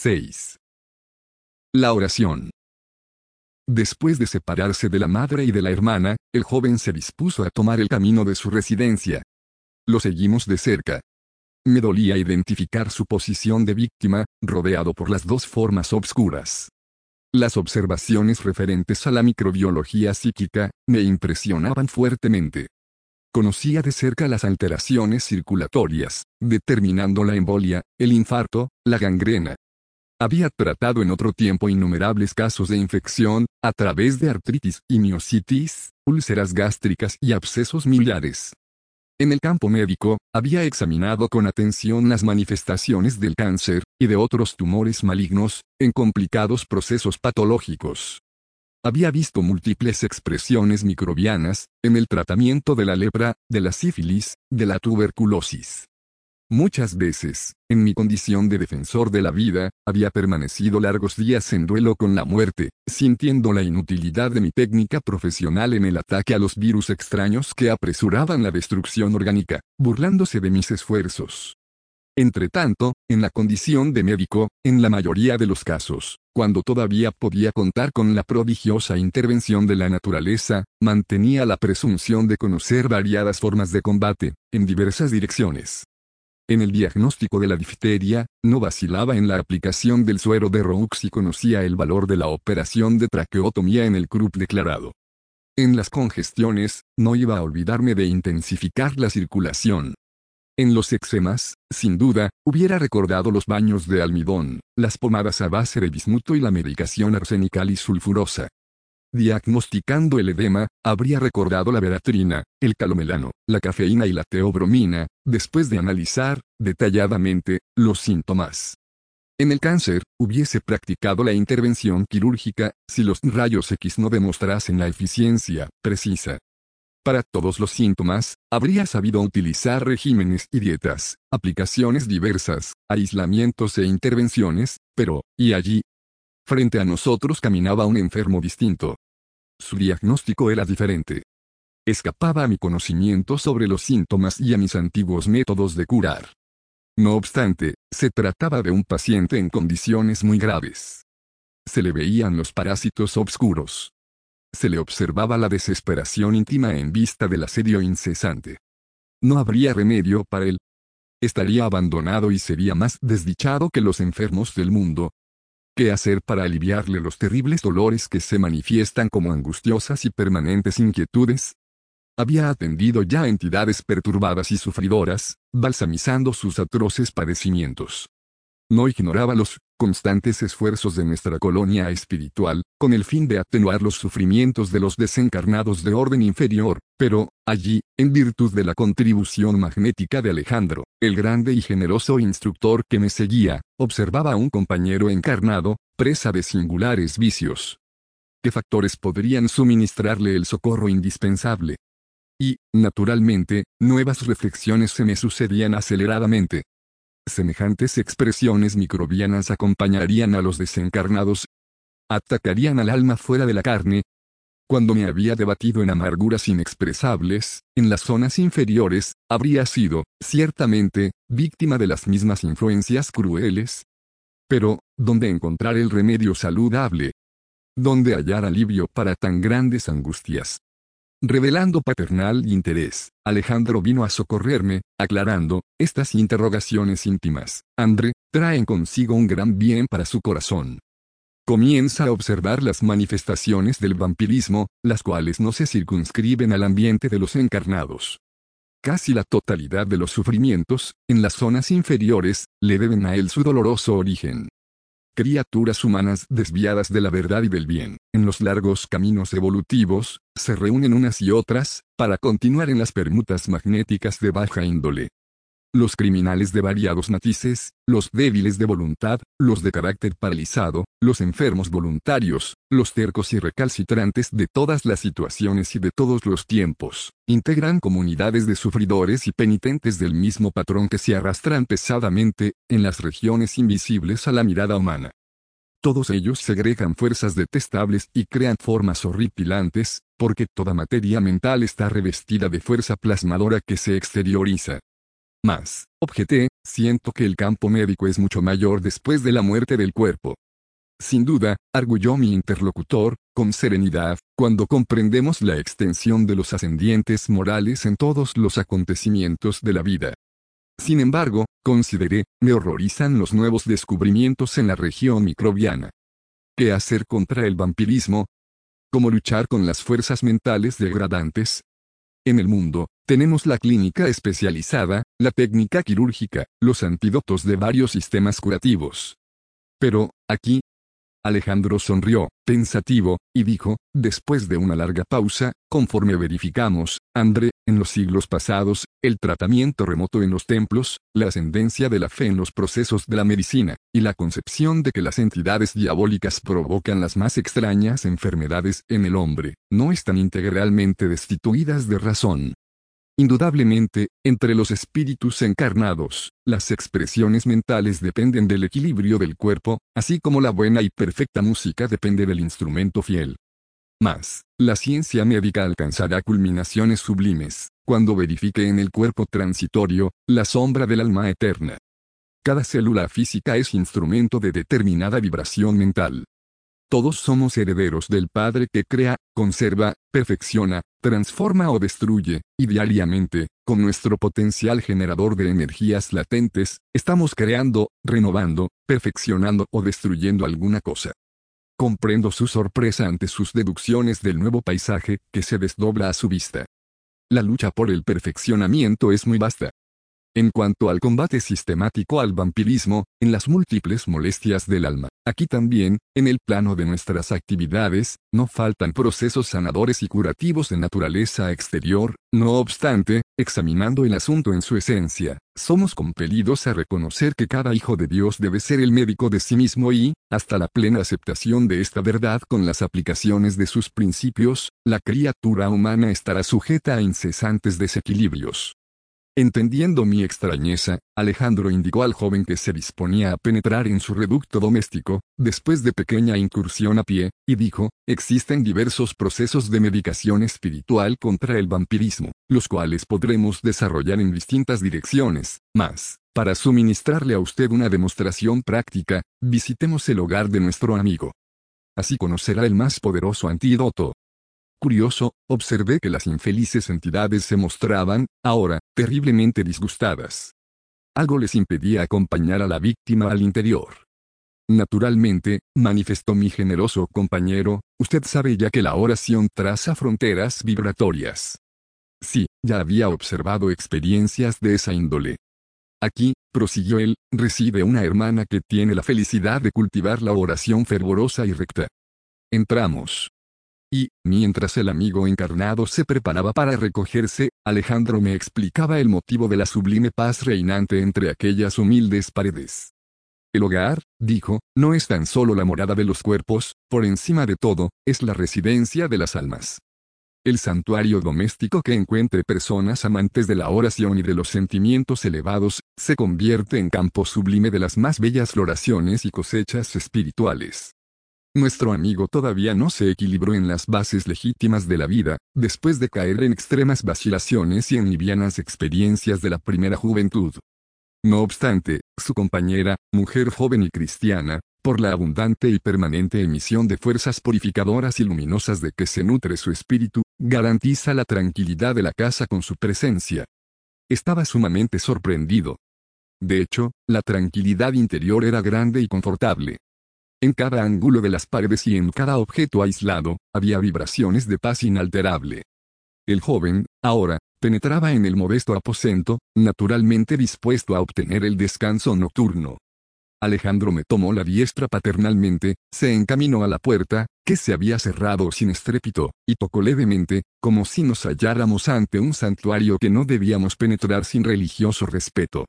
6. La oración. Después de separarse de la madre y de la hermana, el joven se dispuso a tomar el camino de su residencia. Lo seguimos de cerca. Me dolía identificar su posición de víctima, rodeado por las dos formas obscuras. Las observaciones referentes a la microbiología psíquica, me impresionaban fuertemente. Conocía de cerca las alteraciones circulatorias, determinando la embolia, el infarto, la gangrena, había tratado en otro tiempo innumerables casos de infección, a través de artritis y miositis, úlceras gástricas y abscesos millares. En el campo médico, había examinado con atención las manifestaciones del cáncer, y de otros tumores malignos, en complicados procesos patológicos. Había visto múltiples expresiones microbianas, en el tratamiento de la lepra, de la sífilis, de la tuberculosis. Muchas veces, en mi condición de defensor de la vida, había permanecido largos días en duelo con la muerte, sintiendo la inutilidad de mi técnica profesional en el ataque a los virus extraños que apresuraban la destrucción orgánica, burlándose de mis esfuerzos. Entretanto, en la condición de médico, en la mayoría de los casos, cuando todavía podía contar con la prodigiosa intervención de la naturaleza, mantenía la presunción de conocer variadas formas de combate, en diversas direcciones. En el diagnóstico de la difteria, no vacilaba en la aplicación del suero de Roux y conocía el valor de la operación de traqueotomía en el CRUP declarado. En las congestiones, no iba a olvidarme de intensificar la circulación. En los eczemas, sin duda, hubiera recordado los baños de almidón, las pomadas a base de bismuto y la medicación arsenical y sulfurosa. Diagnosticando el edema, habría recordado la veratrina, el calomelano, la cafeína y la teobromina, después de analizar, detalladamente, los síntomas. En el cáncer, hubiese practicado la intervención quirúrgica, si los rayos X no demostrasen la eficiencia precisa. Para todos los síntomas, habría sabido utilizar regímenes y dietas, aplicaciones diversas, aislamientos e intervenciones, pero, y allí, Frente a nosotros caminaba un enfermo distinto. Su diagnóstico era diferente. Escapaba a mi conocimiento sobre los síntomas y a mis antiguos métodos de curar. No obstante, se trataba de un paciente en condiciones muy graves. Se le veían los parásitos obscuros. Se le observaba la desesperación íntima en vista del asedio incesante. No habría remedio para él. Estaría abandonado y sería más desdichado que los enfermos del mundo, ¿Qué hacer para aliviarle los terribles dolores que se manifiestan como angustiosas y permanentes inquietudes? Había atendido ya entidades perturbadas y sufridoras, balsamizando sus atroces padecimientos. No ignoraba los constantes esfuerzos de nuestra colonia espiritual, con el fin de atenuar los sufrimientos de los desencarnados de orden inferior, pero, allí, en virtud de la contribución magnética de Alejandro, el grande y generoso instructor que me seguía, observaba a un compañero encarnado, presa de singulares vicios. ¿Qué factores podrían suministrarle el socorro indispensable? Y, naturalmente, nuevas reflexiones se me sucedían aceleradamente, Semejantes expresiones microbianas acompañarían a los desencarnados. Atacarían al alma fuera de la carne. Cuando me había debatido en amarguras inexpresables, en las zonas inferiores, habría sido, ciertamente, víctima de las mismas influencias crueles. Pero, ¿dónde encontrar el remedio saludable? ¿Dónde hallar alivio para tan grandes angustias? Revelando paternal interés, Alejandro vino a socorrerme, aclarando, estas interrogaciones íntimas, André, traen consigo un gran bien para su corazón. Comienza a observar las manifestaciones del vampirismo, las cuales no se circunscriben al ambiente de los encarnados. Casi la totalidad de los sufrimientos, en las zonas inferiores, le deben a él su doloroso origen criaturas humanas desviadas de la verdad y del bien, en los largos caminos evolutivos, se reúnen unas y otras, para continuar en las permutas magnéticas de baja índole. Los criminales de variados matices, los débiles de voluntad, los de carácter paralizado, los enfermos voluntarios, los tercos y recalcitrantes de todas las situaciones y de todos los tiempos, integran comunidades de sufridores y penitentes del mismo patrón que se arrastran pesadamente, en las regiones invisibles a la mirada humana. Todos ellos segregan fuerzas detestables y crean formas horripilantes, porque toda materia mental está revestida de fuerza plasmadora que se exterioriza. Mas, objeté, siento que el campo médico es mucho mayor después de la muerte del cuerpo. Sin duda, arguyó mi interlocutor, con serenidad, cuando comprendemos la extensión de los ascendientes morales en todos los acontecimientos de la vida. Sin embargo, consideré, me horrorizan los nuevos descubrimientos en la región microbiana. ¿Qué hacer contra el vampirismo? ¿Cómo luchar con las fuerzas mentales degradantes? En el mundo, tenemos la clínica especializada, la técnica quirúrgica, los antídotos de varios sistemas curativos. Pero, aquí, Alejandro sonrió, pensativo, y dijo, después de una larga pausa, conforme verificamos, André, en los siglos pasados, el tratamiento remoto en los templos, la ascendencia de la fe en los procesos de la medicina, y la concepción de que las entidades diabólicas provocan las más extrañas enfermedades en el hombre, no están integralmente destituidas de razón. Indudablemente, entre los espíritus encarnados, las expresiones mentales dependen del equilibrio del cuerpo, así como la buena y perfecta música depende del instrumento fiel. Mas, la ciencia médica alcanzará culminaciones sublimes, cuando verifique en el cuerpo transitorio, la sombra del alma eterna. Cada célula física es instrumento de determinada vibración mental, todos somos herederos del Padre que crea, conserva, perfecciona, transforma o destruye, y diariamente, con nuestro potencial generador de energías latentes, estamos creando, renovando, perfeccionando o destruyendo alguna cosa. Comprendo su sorpresa ante sus deducciones del nuevo paisaje que se desdobla a su vista. La lucha por el perfeccionamiento es muy vasta. En cuanto al combate sistemático al vampirismo, en las múltiples molestias del alma, aquí también, en el plano de nuestras actividades, no faltan procesos sanadores y curativos de naturaleza exterior, no obstante, examinando el asunto en su esencia, somos compelidos a reconocer que cada hijo de Dios debe ser el médico de sí mismo y, hasta la plena aceptación de esta verdad con las aplicaciones de sus principios, la criatura humana estará sujeta a incesantes desequilibrios. Entendiendo mi extrañeza, Alejandro indicó al joven que se disponía a penetrar en su reducto doméstico, después de pequeña incursión a pie, y dijo, existen diversos procesos de medicación espiritual contra el vampirismo, los cuales podremos desarrollar en distintas direcciones, mas, para suministrarle a usted una demostración práctica, visitemos el hogar de nuestro amigo. Así conocerá el más poderoso antídoto, Curioso, observé que las infelices entidades se mostraban, ahora, terriblemente disgustadas. Algo les impedía acompañar a la víctima al interior. Naturalmente, manifestó mi generoso compañero, usted sabe ya que la oración traza fronteras vibratorias. Sí, ya había observado experiencias de esa índole. Aquí, prosiguió él, reside una hermana que tiene la felicidad de cultivar la oración fervorosa y recta. Entramos. Y, mientras el amigo encarnado se preparaba para recogerse, Alejandro me explicaba el motivo de la sublime paz reinante entre aquellas humildes paredes. El hogar, dijo, no es tan solo la morada de los cuerpos, por encima de todo, es la residencia de las almas. El santuario doméstico que encuentre personas amantes de la oración y de los sentimientos elevados, se convierte en campo sublime de las más bellas floraciones y cosechas espirituales. Nuestro amigo todavía no se equilibró en las bases legítimas de la vida, después de caer en extremas vacilaciones y en livianas experiencias de la primera juventud. No obstante, su compañera, mujer joven y cristiana, por la abundante y permanente emisión de fuerzas purificadoras y luminosas de que se nutre su espíritu, garantiza la tranquilidad de la casa con su presencia. Estaba sumamente sorprendido. De hecho, la tranquilidad interior era grande y confortable. En cada ángulo de las paredes y en cada objeto aislado, había vibraciones de paz inalterable. El joven, ahora, penetraba en el modesto aposento, naturalmente dispuesto a obtener el descanso nocturno. Alejandro me tomó la diestra paternalmente, se encaminó a la puerta, que se había cerrado sin estrépito, y tocó levemente, como si nos halláramos ante un santuario que no debíamos penetrar sin religioso respeto.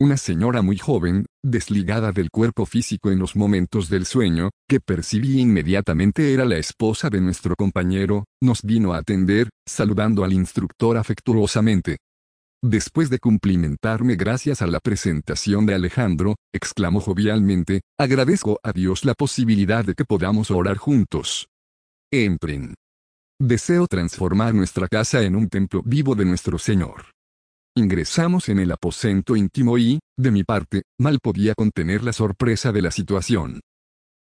Una señora muy joven, desligada del cuerpo físico en los momentos del sueño, que percibí inmediatamente era la esposa de nuestro compañero, nos vino a atender, saludando al instructor afectuosamente. Después de cumplimentarme gracias a la presentación de Alejandro, exclamó jovialmente, agradezco a Dios la posibilidad de que podamos orar juntos. Entren. Deseo transformar nuestra casa en un templo vivo de nuestro Señor. Ingresamos en el aposento íntimo y, de mi parte, mal podía contener la sorpresa de la situación.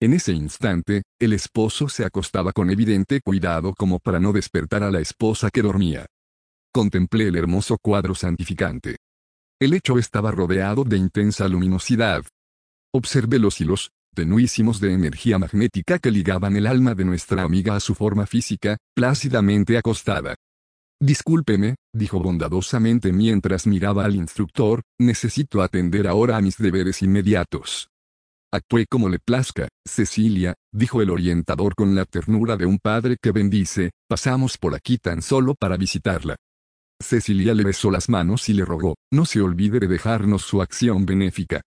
En ese instante, el esposo se acostaba con evidente cuidado como para no despertar a la esposa que dormía. Contemplé el hermoso cuadro santificante. El lecho estaba rodeado de intensa luminosidad. Observé los hilos, tenuísimos de energía magnética que ligaban el alma de nuestra amiga a su forma física, plácidamente acostada. Discúlpeme, dijo bondadosamente mientras miraba al instructor, necesito atender ahora a mis deberes inmediatos. Actué como le plazca, Cecilia, dijo el orientador con la ternura de un padre que bendice, pasamos por aquí tan solo para visitarla. Cecilia le besó las manos y le rogó, no se olvide de dejarnos su acción benéfica.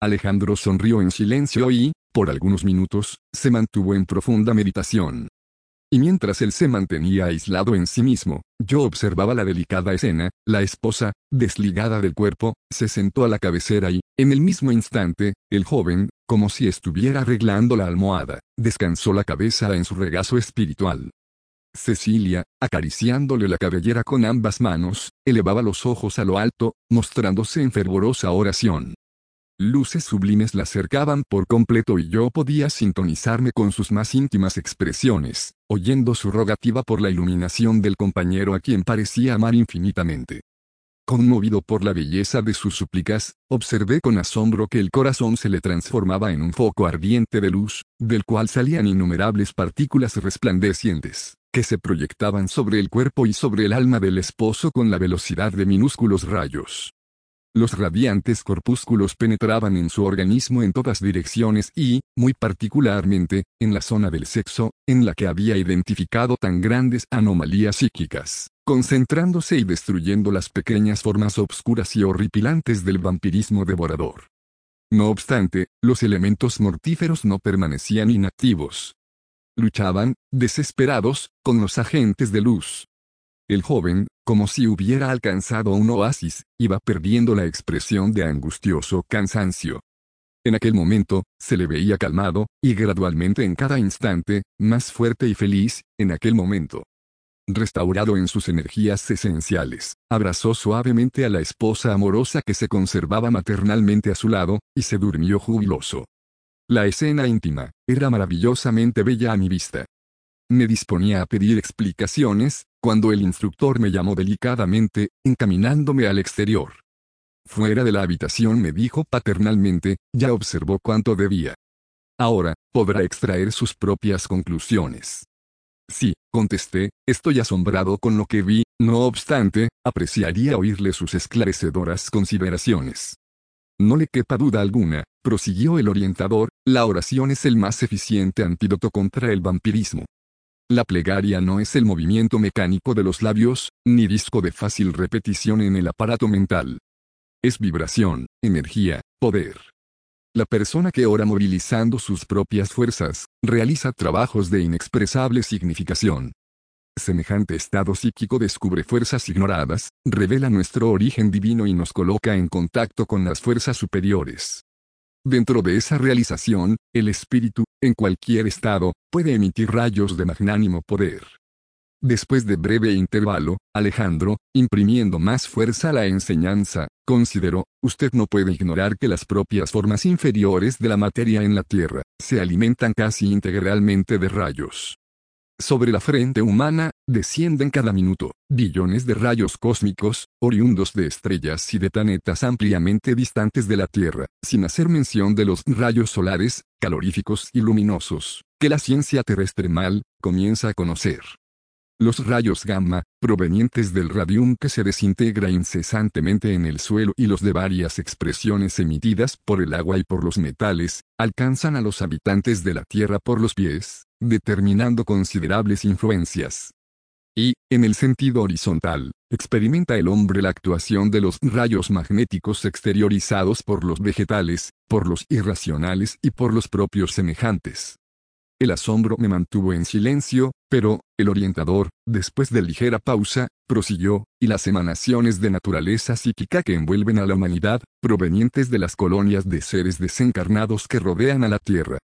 Alejandro sonrió en silencio y, por algunos minutos, se mantuvo en profunda meditación. Y mientras él se mantenía aislado en sí mismo, yo observaba la delicada escena, la esposa, desligada del cuerpo, se sentó a la cabecera y, en el mismo instante, el joven, como si estuviera arreglando la almohada, descansó la cabeza en su regazo espiritual. Cecilia, acariciándole la cabellera con ambas manos, elevaba los ojos a lo alto, mostrándose en fervorosa oración. Luces sublimes la cercaban por completo y yo podía sintonizarme con sus más íntimas expresiones, oyendo su rogativa por la iluminación del compañero a quien parecía amar infinitamente. Conmovido por la belleza de sus súplicas, observé con asombro que el corazón se le transformaba en un foco ardiente de luz, del cual salían innumerables partículas resplandecientes, que se proyectaban sobre el cuerpo y sobre el alma del esposo con la velocidad de minúsculos rayos. Los radiantes corpúsculos penetraban en su organismo en todas direcciones y, muy particularmente, en la zona del sexo, en la que había identificado tan grandes anomalías psíquicas, concentrándose y destruyendo las pequeñas formas obscuras y horripilantes del vampirismo devorador. No obstante, los elementos mortíferos no permanecían inactivos. Luchaban, desesperados, con los agentes de luz, el joven, como si hubiera alcanzado un oasis, iba perdiendo la expresión de angustioso cansancio. En aquel momento, se le veía calmado, y gradualmente en cada instante, más fuerte y feliz, en aquel momento. Restaurado en sus energías esenciales, abrazó suavemente a la esposa amorosa que se conservaba maternalmente a su lado, y se durmió jubiloso. La escena íntima, era maravillosamente bella a mi vista. Me disponía a pedir explicaciones, cuando el instructor me llamó delicadamente, encaminándome al exterior. Fuera de la habitación me dijo paternalmente, ya observó cuánto debía. Ahora, podrá extraer sus propias conclusiones. Sí, contesté, estoy asombrado con lo que vi, no obstante, apreciaría oírle sus esclarecedoras consideraciones. No le quepa duda alguna, prosiguió el orientador, la oración es el más eficiente antídoto contra el vampirismo. La plegaria no es el movimiento mecánico de los labios, ni disco de fácil repetición en el aparato mental. Es vibración, energía, poder. La persona que ora movilizando sus propias fuerzas, realiza trabajos de inexpresable significación. Semejante estado psíquico descubre fuerzas ignoradas, revela nuestro origen divino y nos coloca en contacto con las fuerzas superiores. Dentro de esa realización, el espíritu, en cualquier estado, puede emitir rayos de magnánimo poder. Después de breve intervalo, Alejandro, imprimiendo más fuerza a la enseñanza, consideró, usted no puede ignorar que las propias formas inferiores de la materia en la Tierra, se alimentan casi integralmente de rayos. Sobre la frente humana, descienden cada minuto, billones de rayos cósmicos, oriundos de estrellas y de planetas ampliamente distantes de la Tierra, sin hacer mención de los rayos solares, caloríficos y luminosos, que la ciencia terrestre mal, comienza a conocer. Los rayos gamma, provenientes del radium que se desintegra incesantemente en el suelo y los de varias expresiones emitidas por el agua y por los metales, alcanzan a los habitantes de la Tierra por los pies, determinando considerables influencias. Y, en el sentido horizontal, experimenta el hombre la actuación de los rayos magnéticos exteriorizados por los vegetales, por los irracionales y por los propios semejantes. El asombro me mantuvo en silencio, pero, el orientador, después de ligera pausa, prosiguió, y las emanaciones de naturaleza psíquica que envuelven a la humanidad, provenientes de las colonias de seres desencarnados que rodean a la Tierra.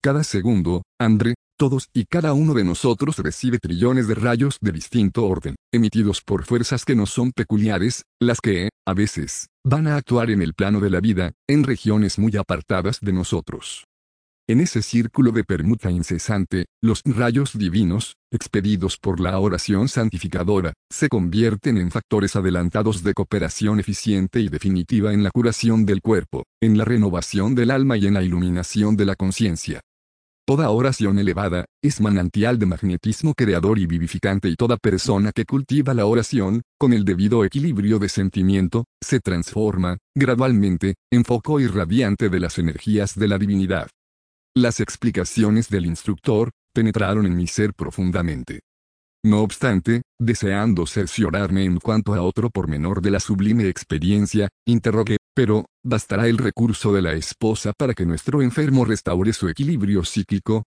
Cada segundo, André, Todos y cada uno de nosotros recibe trillones de rayos de distinto orden, emitidos por fuerzas que no son peculiares, las que, a veces, van a actuar en el plano de la vida, en regiones muy apartadas de nosotros. En ese círculo de permuta incesante, los rayos divinos, expedidos por la oración santificadora, se convierten en factores adelantados de cooperación eficiente y definitiva en la curación del cuerpo, en la renovación del alma y en la iluminación de la conciencia. Toda oración elevada, es manantial de magnetismo creador y vivificante y toda persona que cultiva la oración, con el debido equilibrio de sentimiento, se transforma, gradualmente, en foco irradiante de las energías de la divinidad. Las explicaciones del instructor, penetraron en mi ser profundamente. No obstante, deseando cerciorarme en cuanto a otro pormenor de la sublime experiencia, interrogué, pero, ¿bastará el recurso de la esposa para que nuestro enfermo restaure su equilibrio psíquico?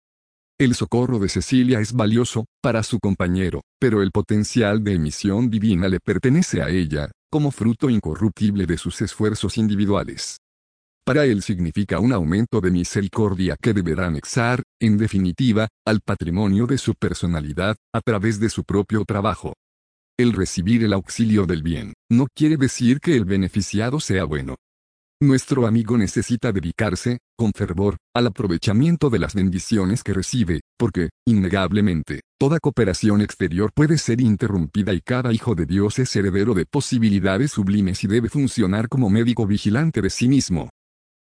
El socorro de Cecilia es valioso, para su compañero, pero el potencial de emisión divina le pertenece a ella, como fruto incorruptible de sus esfuerzos individuales para él significa un aumento de misericordia que deberá anexar, en definitiva, al patrimonio de su personalidad, a través de su propio trabajo. El recibir el auxilio del bien, no quiere decir que el beneficiado sea bueno. Nuestro amigo necesita dedicarse, con fervor, al aprovechamiento de las bendiciones que recibe, porque, innegablemente, toda cooperación exterior puede ser interrumpida y cada hijo de Dios es heredero de posibilidades sublimes y debe funcionar como médico vigilante de sí mismo.